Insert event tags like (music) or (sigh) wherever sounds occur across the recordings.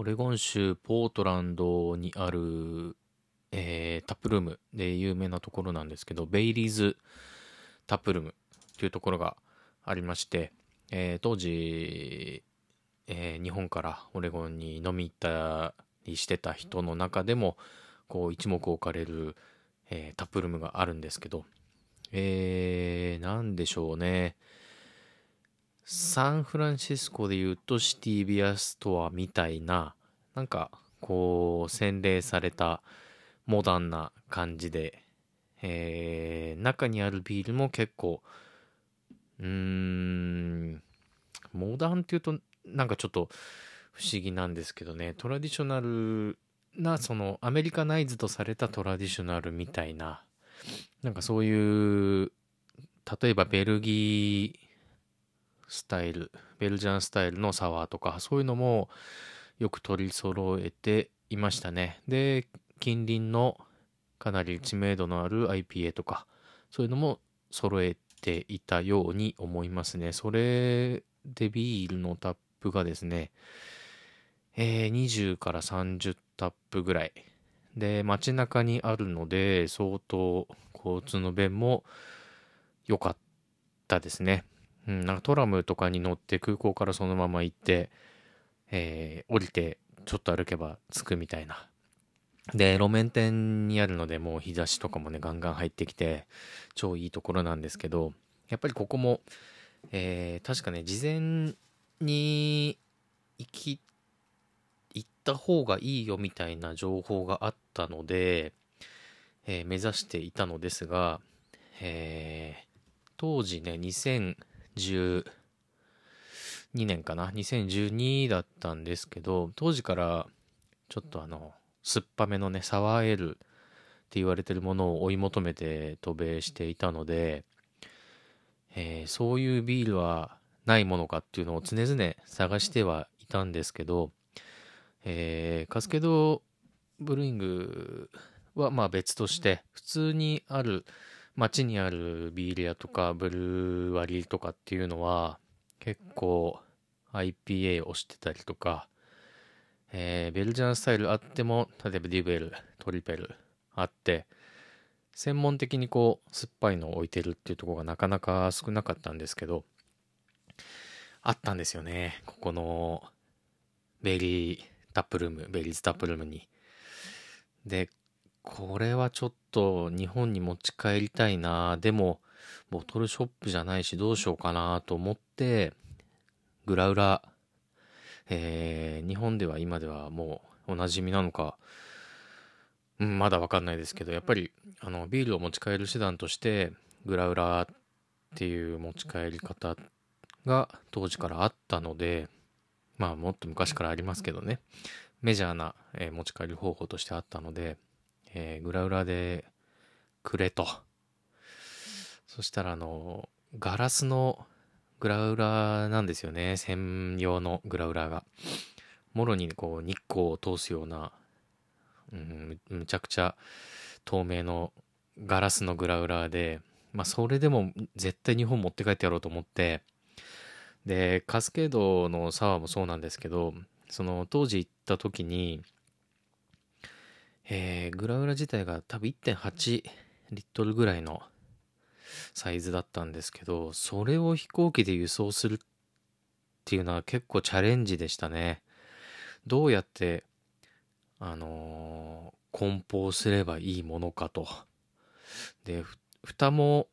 オレゴン州ポートランドにある、えー、タップルームで有名なところなんですけど、ベイリーズタップルームというところがありまして、えー、当時、えー、日本からオレゴンに飲み行ったりしてた人の中でも、こう一目置かれる、えタップルームがあるんですけど、えー、なんでしょうね。サンフランシスコで言うとシティビアストアみたいな、なんかこう洗練されたモダンな感じで、えー、中にあるビールも結構、うーん、モダンっていうとなんかちょっと不思議なんですけどね、トラディショナルな、そのアメリカナイズとされたトラディショナルみたいな、なんかそういう、例えばベルギー、スタイル、ベルジャンスタイルのサワーとか、そういうのもよく取り揃えていましたね。で、近隣のかなり知名度のある IPA とか、そういうのも揃えていたように思いますね。それでビールのタップがですね、えー、20から30タップぐらい。で、街中にあるので、相当交通の便も良かったですね。うん、なんかトラムとかに乗って空港からそのまま行って、えー、降りてちょっと歩けば着くみたいな。で、路面店にあるので、もう日差しとかもね、ガンガン入ってきて、超いいところなんですけど、やっぱりここも、えー、確かね、事前に行き、行った方がいいよみたいな情報があったので、えー、目指していたのですが、えー、当時ね、200、2012年かな？2012だったんですけど当時からちょっとあの酸っぱめのねサワーエールって言われてるものを追い求めて渡米していたので、えー、そういうビールはないものかっていうのを常々探してはいたんですけど、えー、カスケドブルーイングはまあ別として普通にある街にあるビール屋とかブルー割りとかっていうのは結構 IPA をしてたりとか、えー、ベルジャンスタイルあっても例えばデュベルトリペルあって専門的にこう酸っぱいのを置いてるっていうところがなかなか少なかったんですけどあったんですよねここの Bailey Taproom Bailey's Taproom に。でこれはちょっと日本に持ち帰りたいな。でも、ボトルショップじゃないしどうしようかなと思って、グラウラ、えー、日本では今ではもうおなじみなのか、うん、まだわかんないですけど、やっぱり、あの、ビールを持ち帰る手段として、グラウラっていう持ち帰り方が当時からあったので、まあもっと昔からありますけどね、メジャーな、えー、持ち帰り方法としてあったので、えー、グラウラでくれと。そしたら、あの、ガラスのグラウラなんですよね。専用のグラウラが。もろにこう日光を通すような、うん、むちゃくちゃ透明のガラスのグラウラで、まあそれでも絶対日本持って帰ってやろうと思って、で、カスケードのサワーもそうなんですけど、その当時行った時に、えー、グラウラ自体が多分1.8リットルぐらいのサイズだったんですけど、それを飛行機で輸送するっていうのは結構チャレンジでしたね。どうやって、あのー、梱包すればいいものかと。で、蓋も、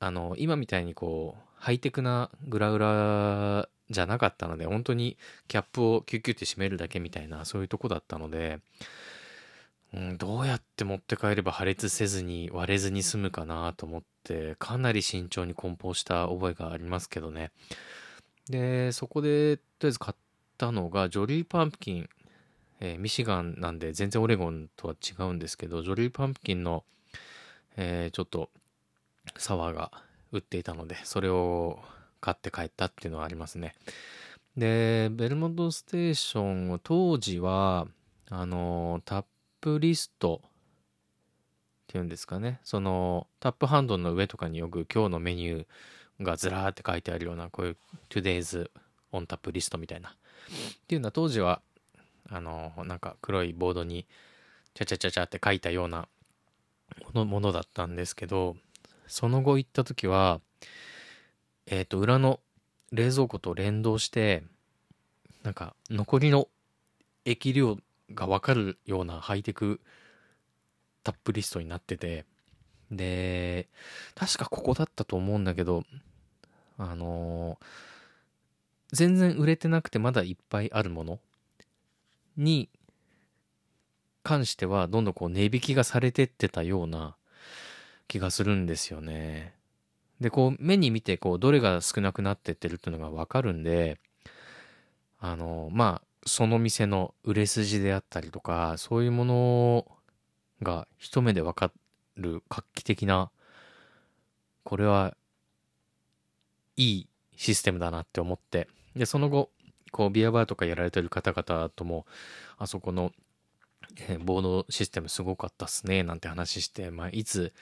あのー、今みたいにこう、ハイテクなグラウラじゃなかったので、本当にキャップをキュッキュって閉めるだけみたいな、そういうとこだったので、うん、どうやって持って帰れば破裂せずに割れずに済むかなと思ってかなり慎重に梱包した覚えがありますけどね。でそこでとりあえず買ったのがジョリーパンプキン、えー、ミシガンなんで全然オレゴンとは違うんですけどジョリーパンプキンの、えー、ちょっとサワーが売っていたのでそれを買って帰ったっていうのはありますね。でベルモントステーションを当時はあのタップリストっていうんですかね。そのタップハンドの上とかによく今日のメニューがずらーって書いてあるようなこういう Today's on Tap リストみたいな。っていうのは当時はあの、なんか黒いボードに、ちゃちゃちゃちゃって書いたようなものものだったんですけど、その後行った時は、えっ、と、裏の冷蔵庫と連動して、なんか残りの液量がわかるようなハイテクタップリストになってて、で、確かここだったと思うんだけど、あのー、全然売れてなくてまだいっぱいあるものに関してはどんどんこう値引きがされてってたような気がするんですよね。で、こう目に見てこうどれが少なくなってってるっていうのがわかるんで、あのー、まあ、その店の売れ筋であったりとか、そういうものが一目でわかる画期的な、これはいいシステムだなって思って、で、その後、こう、ビアバーとかやられてる方々とも、あそこの、え、ボードシステムすごかったっすね、なんて話して、まあ、いつ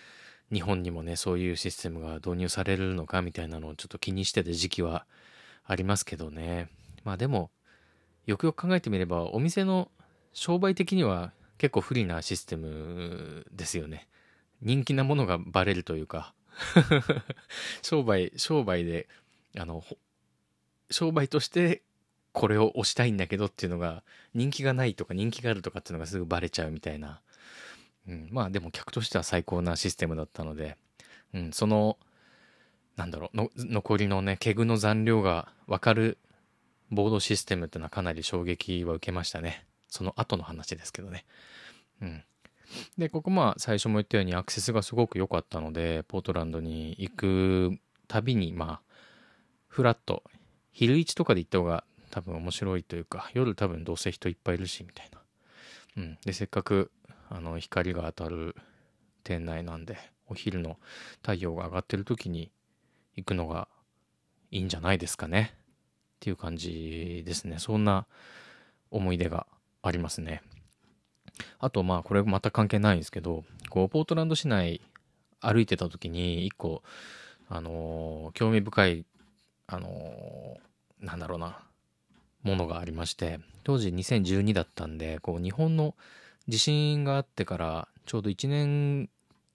日本にもね、そういうシステムが導入されるのかみたいなのをちょっと気にしてた時期はありますけどね。まあでも、よくよく考えてみれば、お店の商売的には結構不利なシステムですよね。人気なものがバレるというか (laughs) 商売、商売で、あの、商売としてこれを押したいんだけどっていうのが人気がないとか人気があるとかっていうのがすぐバレちゃうみたいな。うん、まあでも客としては最高なシステムだったので、うん、その、なんだろう、残りのね、ケグの残量がわかるボードシステムってのはかなり衝撃は受けましたね。その後の話ですけどね。うん。で、ここまあ最初も言ったようにアクセスがすごく良かったので、ポートランドに行くたびにまあ、フラット、昼市とかで行った方が多分面白いというか、夜多分どうせ人いっぱいいるし、みたいな。うん。で、せっかく、あの、光が当たる店内なんで、お昼の太陽が上がってる時に行くのがいいんじゃないですかね。っていう感じですね。そんな思い出がありますね。あと、まあ、これまた関係ないんですけど、こう、ポートランド市内歩いてた時に、一個、あのー、興味深い、あのー、なんだろうな、ものがありまして、当時2012だったんで、こう、日本の地震があってから、ちょうど1年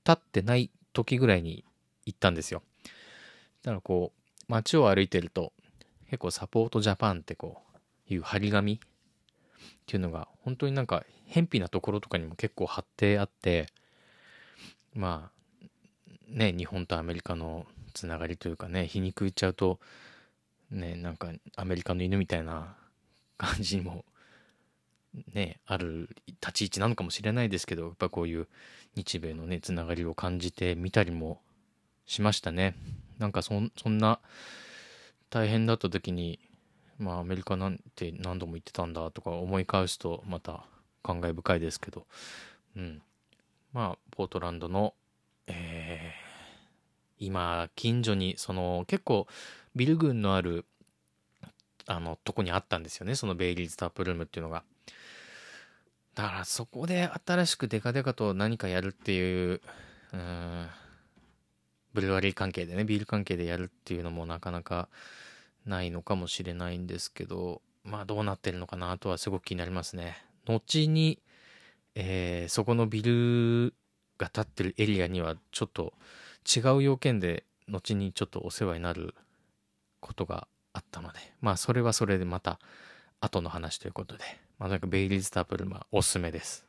経ってない時ぐらいに行ったんですよ。だからこう、街を歩いてると、結構サポートジャパンってこういう張り紙っていうのが本当になんか偏僻なところとかにも結構貼ってあってまあね日本とアメリカのつながりというかね皮肉言っちゃうとねなんかアメリカの犬みたいな感じにもねある立ち位置なのかもしれないですけどやっぱこういう日米のねつながりを感じてみたりもしましたね。なんかそんな大変だった時に、まあアメリカなんて何度も言ってたんだとか思い返すとまた感慨深いですけど、うん。まあ、ポートランドの、えー、今、近所に、その、結構、ビル群のある、あの、とこにあったんですよね。そのベイリーズタップルームっていうのが。だから、そこで新しくデカデカと何かやるっていう、うん、ブルワリー関係でね、ビール関係でやるっていうのもなかなか、ないのかもしれないんですけど、まあどうなってるのかなとはすごく気になりますね。後に、えー、そこのビルが建ってるエリアにはちょっと違う要件で後にちょっとお世話になることがあったので、まあそれはそれでまた後の話ということで、まあなんかベイリーズタープルマおすすめです。